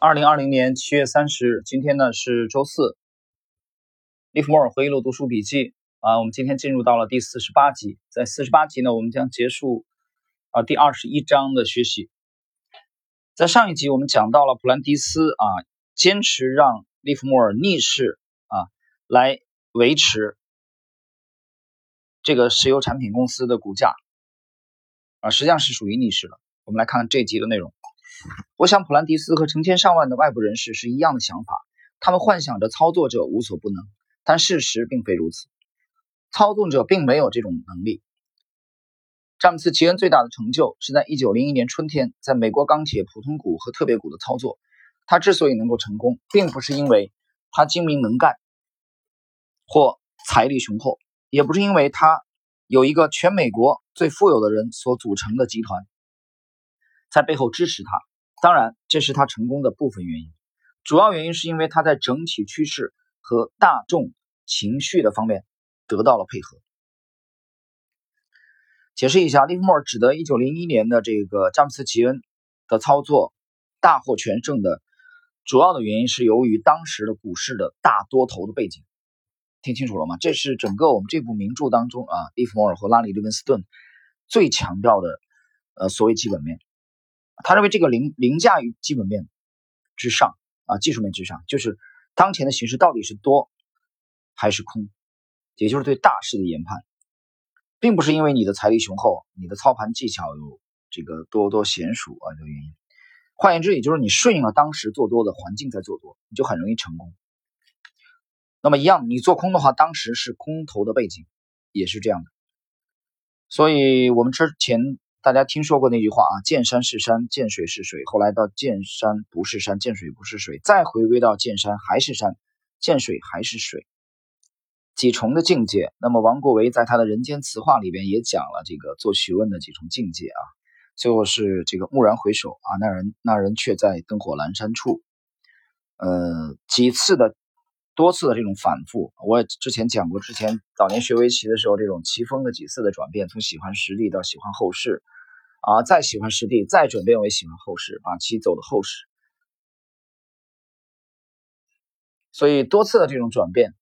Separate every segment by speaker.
Speaker 1: 二零二零年七月三十日，今天呢是周四。利弗莫尔回忆录读书笔记啊，我们今天进入到了第四十八集。在四十八集呢，我们将结束啊第二十一章的学习。在上一集我们讲到了普兰迪斯啊，坚持让利弗莫尔逆势啊来维持这个石油产品公司的股价啊，实际上是属于逆势了。我们来看看这一集的内容。我想，普兰迪斯和成千上万的外部人士是一样的想法。他们幻想着操作者无所不能，但事实并非如此。操纵者并没有这种能力。詹姆斯·奇恩最大的成就是在1901年春天在美国钢铁普通股和特别股的操作。他之所以能够成功，并不是因为他精明能干或财力雄厚，也不是因为他有一个全美国最富有的人所组成的集团在背后支持他。当然，这是他成功的部分原因。主要原因是因为他在整体趋势和大众情绪的方面得到了配合。解释一下，利弗莫尔指的1901年的这个詹姆斯·吉恩的操作大获全胜的主要的原因是由于当时的股市的大多头的背景。听清楚了吗？这是整个我们这部名著当中啊，利弗莫尔和拉里·利文斯顿最强调的呃所谓基本面。他认为这个凌凌驾于基本面之上啊，技术面之上，就是当前的形势到底是多还是空，也就是对大势的研判，并不是因为你的财力雄厚、你的操盘技巧有这个多多娴熟啊的原因。换言之，也就是你顺应了当时做多的环境在做多，你就很容易成功。那么一样，你做空的话，当时是空头的背景，也是这样的。所以我们之前。大家听说过那句话啊？见山是山，见水是水。后来到见山不是山，见水不是水，再回归到见山还是山，见水还是水，几重的境界。那么王国维在他的人间词话里边也讲了这个做学问的几重境界啊。最后是这个蓦然回首啊，那人那人却在灯火阑珊处。呃，几次的。多次的这种反复，我之前讲过，之前早年学围棋的时候，这种棋风的几次的转变，从喜欢实地到喜欢后势，啊，再喜欢实地，再转变为喜欢后势，把棋走的后势，所以多次的这种转变，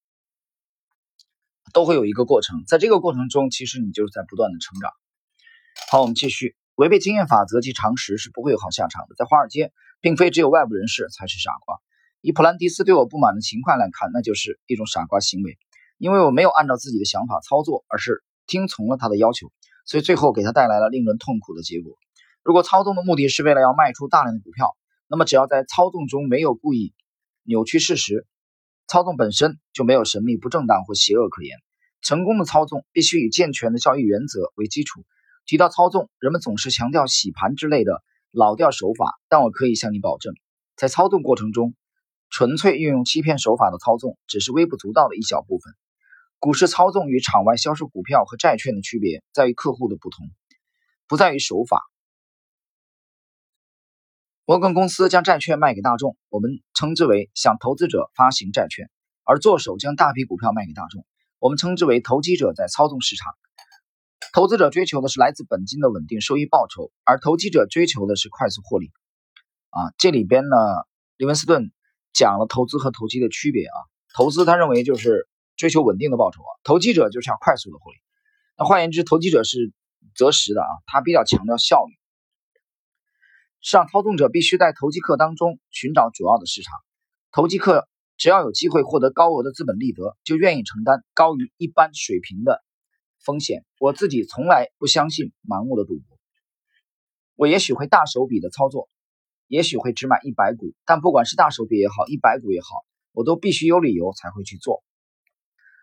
Speaker 1: 都会有一个过程，在这个过程中，其实你就是在不断的成长。好，我们继续，违背经验法则及常识是不会有好下场的。在华尔街，并非只有外部人士才是傻瓜。以普兰迪斯对我不满的情况来看，那就是一种傻瓜行为，因为我没有按照自己的想法操作，而是听从了他的要求，所以最后给他带来了令人痛苦的结果。如果操纵的目的是为了要卖出大量的股票，那么只要在操纵中没有故意扭曲事实，操纵本身就没有神秘、不正当或邪恶可言。成功的操纵必须以健全的交易原则为基础。提到操纵，人们总是强调洗盘之类的老调手法，但我可以向你保证，在操纵过程中。纯粹运用欺骗手法的操纵只是微不足道的一小部分。股市操纵与场外销售股票和债券的区别在于客户的不同，不在于手法。摩根公司将债券卖给大众，我们称之为向投资者发行债券；而做手将大批股票卖给大众，我们称之为投机者在操纵市场。投资者追求的是来自本金的稳定收益报酬，而投机者追求的是快速获利。啊，这里边呢，利文斯顿。讲了投资和投机的区别啊，投资他认为就是追求稳定的报酬啊，投机者就是要快速的获利。那换言之，投机者是择时的啊，他比较强调效率。市场操纵者必须在投机客当中寻找主要的市场。投机客只要有机会获得高额的资本利得，就愿意承担高于一般水平的风险。我自己从来不相信盲目的赌博，我也许会大手笔的操作。也许会只买一百股，但不管是大手笔也好，一百股也好，我都必须有理由才会去做。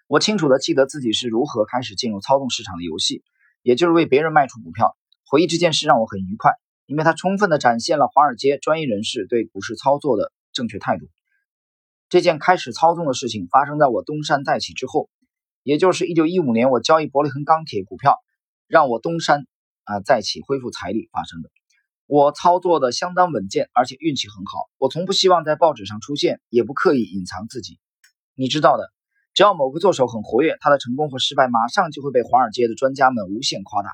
Speaker 1: 我清楚的记得自己是如何开始进入操纵市场的游戏，也就是为别人卖出股票。回忆这件事让我很愉快，因为它充分的展现了华尔街专业人士对股市操作的正确态度。这件开始操纵的事情发生在我东山再起之后，也就是一九一五年我交易伯利恒钢铁股票，让我东山啊再起恢复财力发生的。我操作的相当稳健，而且运气很好。我从不希望在报纸上出现，也不刻意隐藏自己。你知道的，只要某个作手很活跃，他的成功和失败马上就会被华尔街的专家们无限夸大，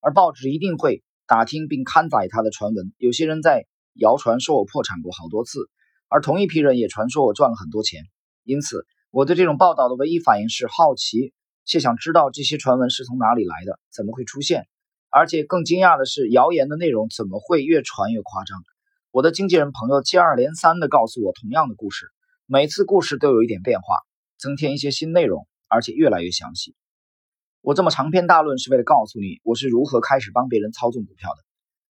Speaker 1: 而报纸一定会打听并刊载他的传闻。有些人在谣传说我破产过好多次，而同一批人也传说我赚了很多钱。因此，我对这种报道的唯一反应是好奇，且想知道这些传闻是从哪里来的，怎么会出现。而且更惊讶的是，谣言的内容怎么会越传越夸张？我的经纪人朋友接二连三地告诉我同样的故事，每次故事都有一点变化，增添一些新内容，而且越来越详细。我这么长篇大论是为了告诉你，我是如何开始帮别人操纵股票的。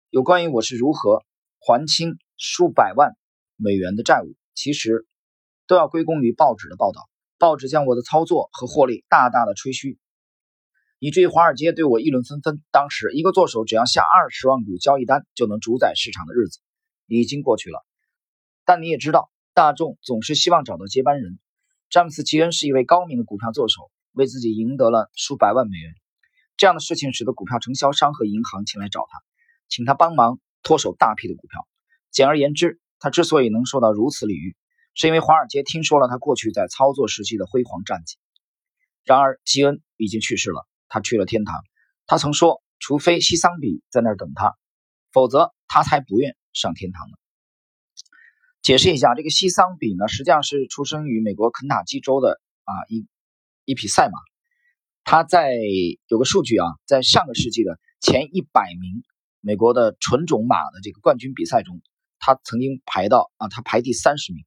Speaker 1: 有关于我是如何还清数百万美元的债务，其实都要归功于报纸的报道。报纸将我的操作和获利大大的吹嘘。以至于华尔街对我议论纷纷。当时，一个做手只要下二十万股交易单就能主宰市场的日子已经过去了。但你也知道，大众总是希望找到接班人。詹姆斯·吉恩是一位高明的股票做手，为自己赢得了数百万美元。这样的事情使得股票承销商和银行前来找他，请他帮忙脱手大批的股票。简而言之，他之所以能受到如此礼遇，是因为华尔街听说了他过去在操作时期的辉煌战绩。然而，吉恩已经去世了。他去了天堂。他曾说：“除非西桑比在那儿等他，否则他才不愿上天堂呢。”解释一下，这个西桑比呢，实际上是出生于美国肯塔基州的啊一一匹赛马。他在有个数据啊，在上个世纪的前一百名美国的纯种马的这个冠军比赛中，他曾经排到啊，他排第三十名。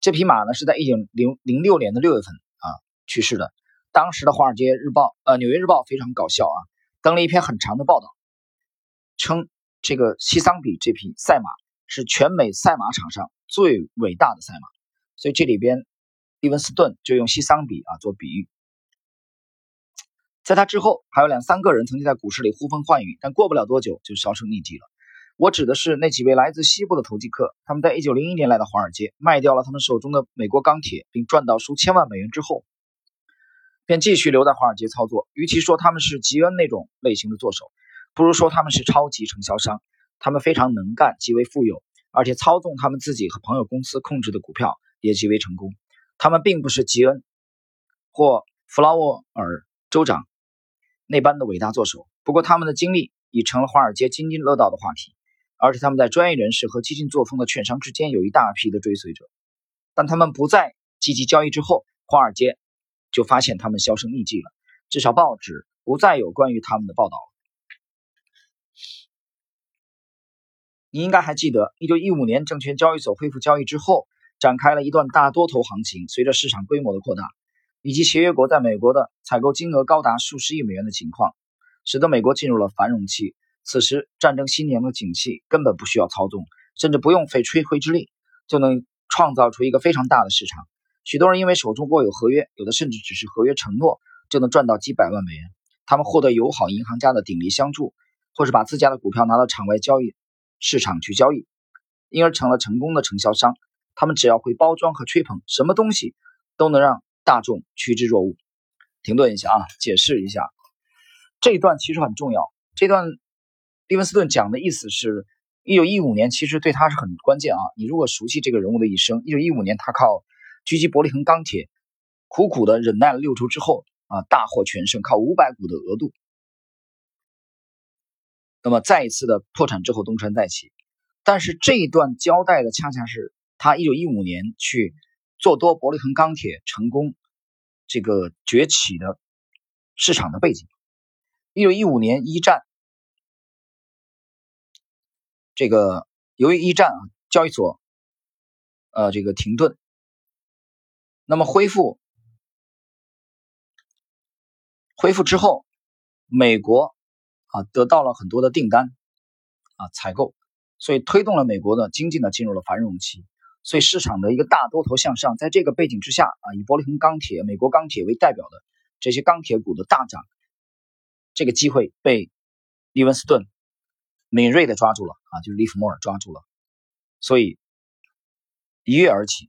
Speaker 1: 这匹马呢，是在一九零零六年的六月份啊去世的。当时的《华尔街日报》呃，《纽约日报》非常搞笑啊，登了一篇很长的报道，称这个西桑比这匹赛马是全美赛马场上最伟大的赛马。所以这里边，利文斯顿就用西桑比啊做比喻。在他之后，还有两三个人曾经在股市里呼风唤雨，但过不了多久就销声匿迹了。我指的是那几位来自西部的投机客，他们在1901年来到华尔街，卖掉了他们手中的美国钢铁，并赚到数千万美元之后。便继续留在华尔街操作。与其说他们是吉恩那种类型的做手，不如说他们是超级承销商。他们非常能干，极为富有，而且操纵他们自己和朋友公司控制的股票也极为成功。他们并不是吉恩或弗劳沃尔州长那般的伟大做手，不过他们的经历已成了华尔街津津乐道的话题，而且他们在专业人士和激进作风的券商之间有一大批的追随者。但他们不再积极交易之后，华尔街。就发现他们销声匿迹了，至少报纸不再有关于他们的报道了。你应该还记得，一九一五年证券交易所恢复交易之后，展开了一段大多头行情。随着市场规模的扩大，以及协约国在美国的采购金额高达数十亿美元的情况，使得美国进入了繁荣期。此时，战争新年的景气根本不需要操纵，甚至不用费吹灰之力，就能创造出一个非常大的市场。许多人因为手中握有合约，有的甚至只是合约承诺，就能赚到几百万美元。他们获得友好银行家的鼎力相助，或是把自家的股票拿到场外交易市场去交易，因而成了成功的承销商。他们只要会包装和吹捧，什么东西都能让大众趋之若鹜。停顿一下啊，解释一下，这一段其实很重要。这段利文斯顿讲的意思是，一九一五年其实对他是很关键啊。你如果熟悉这个人物的一生，一九一五年他靠。狙击伯利恒钢铁，苦苦的忍耐了六周之后啊，大获全胜，靠五百股的额度，那么再一次的破产之后东山再起。但是这一段交代的恰恰是他一九一五年去做多伯利恒钢铁成功这个崛起的市场的背景。一九一五年一战，这个由于一战啊，交易所呃这个停顿。那么恢复恢复之后，美国啊得到了很多的订单啊采购，所以推动了美国的经济呢进入了繁荣期，所以市场的一个大多头向上。在这个背景之下啊，以伯利恒钢铁、美国钢铁为代表的这些钢铁股的大涨，这个机会被利文斯顿敏锐的抓住了啊，就是利弗莫尔抓住了，所以一跃而起。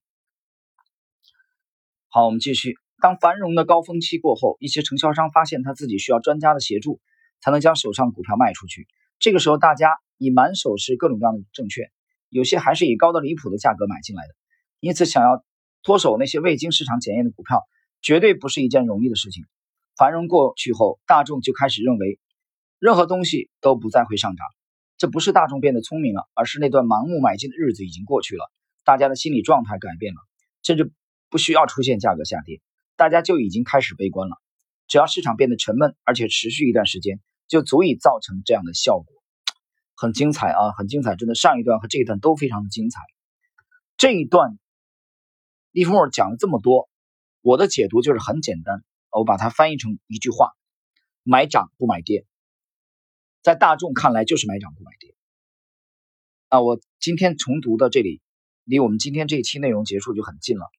Speaker 1: 好，我们继续。当繁荣的高峰期过后，一些承销商发现他自己需要专家的协助，才能将手上股票卖出去。这个时候，大家以满手是各种各样的证券，有些还是以高的离谱的价格买进来的。因此，想要脱手那些未经市场检验的股票，绝对不是一件容易的事情。繁荣过去后，大众就开始认为，任何东西都不再会上涨。这不是大众变得聪明了，而是那段盲目买进的日子已经过去了，大家的心理状态改变了，甚至不需要出现价格下跌，大家就已经开始悲观了。只要市场变得沉闷，而且持续一段时间，就足以造成这样的效果。很精彩啊，很精彩，真的，上一段和这一段都非常的精彩。这一段，利弗莫尔讲了这么多，我的解读就是很简单，我把它翻译成一句话：买涨不买跌。在大众看来就是买涨不买跌。啊，我今天重读到这里，离我们今天这一期内容结束就很近了。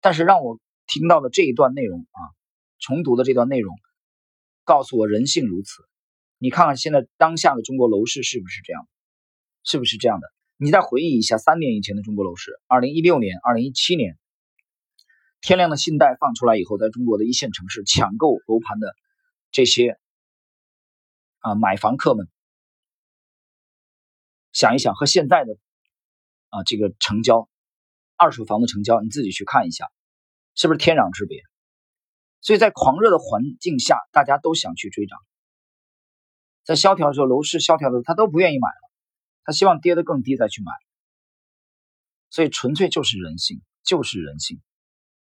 Speaker 1: 但是让我听到的这一段内容啊，重读的这段内容，告诉我人性如此。你看看现在当下的中国楼市是不是这样？是不是这样的？你再回忆一下三年以前的中国楼市，二零一六年、二零一七年，天量的信贷放出来以后，在中国的一线城市抢购楼盘的这些啊买房客们，想一想和现在的啊这个成交二手房的成交，你自己去看一下，是不是天壤之别？所以在狂热的环境下，大家都想去追涨。在萧条的时候，楼市萧条的时候，他都不愿意买了，他希望跌得更低再去买，所以纯粹就是人性，就是人性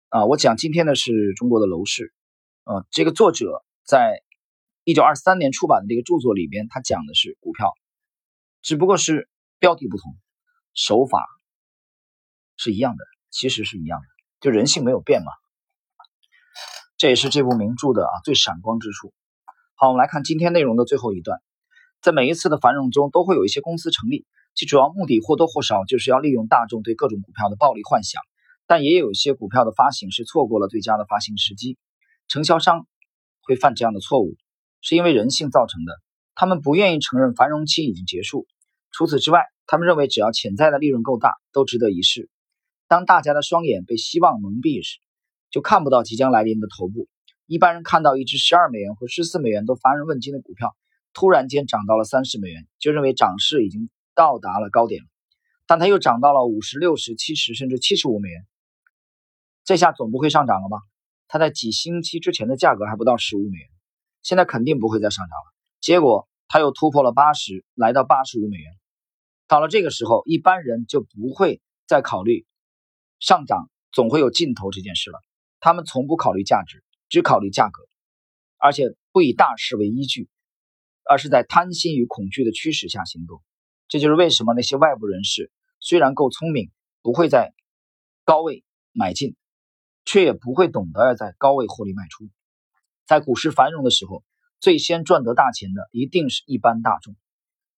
Speaker 1: 啊！我讲今天的是中国的楼市，呃，这个作者在一九二三年出版的这个著作里边，他讲的是股票，只不过是标的不同，手法是一样的，其实是一样的，就人性没有变嘛，这也是这部名著的啊最闪光之处。好，我们来看今天内容的最后一段。在每一次的繁荣中，都会有一些公司成立，其主要目的或多或少就是要利用大众对各种股票的暴力幻想。但也有一些股票的发行是错过了最佳的发行时机。承销商会犯这样的错误，是因为人性造成的。他们不愿意承认繁荣期已经结束。除此之外，他们认为只要潜在的利润够大，都值得一试。当大家的双眼被希望蒙蔽时，就看不到即将来临的头部。一般人看到一只十二美元或十四美元都乏人问津的股票，突然间涨到了三十美元，就认为涨势已经到达了高点了。但它又涨到了五十六、十七十甚至七十五美元，这下总不会上涨了吧？它在几星期之前的价格还不到十五美元，现在肯定不会再上涨了。结果它又突破了八十，来到八十五美元。到了这个时候，一般人就不会再考虑上涨总会有尽头这件事了。他们从不考虑价值。只考虑价格，而且不以大势为依据，而是在贪心与恐惧的驱使下行动。这就是为什么那些外部人士虽然够聪明，不会在高位买进，却也不会懂得要在高位获利卖出。在股市繁荣的时候，最先赚得大钱的一定是一般大众。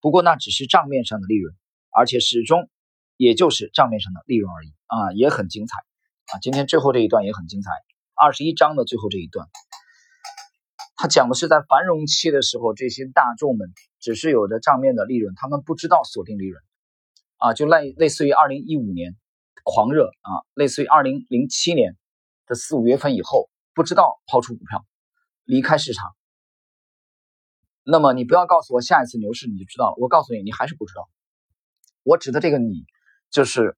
Speaker 1: 不过那只是账面上的利润，而且始终也就是账面上的利润而已啊，也很精彩啊！今天最后这一段也很精彩。二十一章的最后这一段，他讲的是在繁荣期的时候，这些大众们只是有着账面的利润，他们不知道锁定利润，啊，就类类似于二零一五年狂热啊，类似于二零零七年的四五月份以后，不知道抛出股票，离开市场。那么你不要告诉我下一次牛市你就知道了，我告诉你，你还是不知道。我指的这个你，就是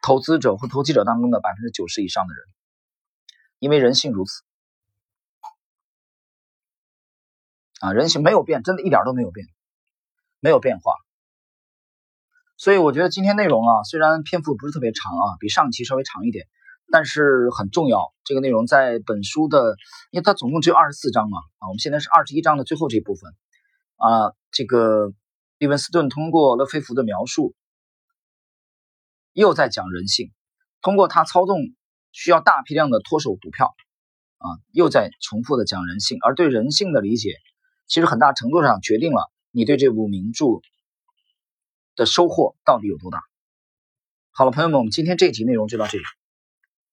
Speaker 1: 投资者或投机者当中的百分之九十以上的人。因为人性如此啊，人性没有变，真的一点都没有变，没有变化。所以我觉得今天内容啊，虽然篇幅不是特别长啊，比上期稍微长一点，但是很重要。这个内容在本书的，因为它总共只有二十四章嘛啊，我们现在是二十一章的最后这一部分啊。这个利文斯顿通过勒菲弗的描述，又在讲人性，通过他操纵。需要大批量的脱手股票，啊，又在重复的讲人性，而对人性的理解，其实很大程度上决定了你对这部名著的收获到底有多大。好了，朋友们，我们今天这一集内容就到这里，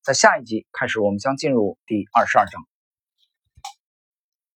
Speaker 1: 在下一集开始，我们将进入第二十二章。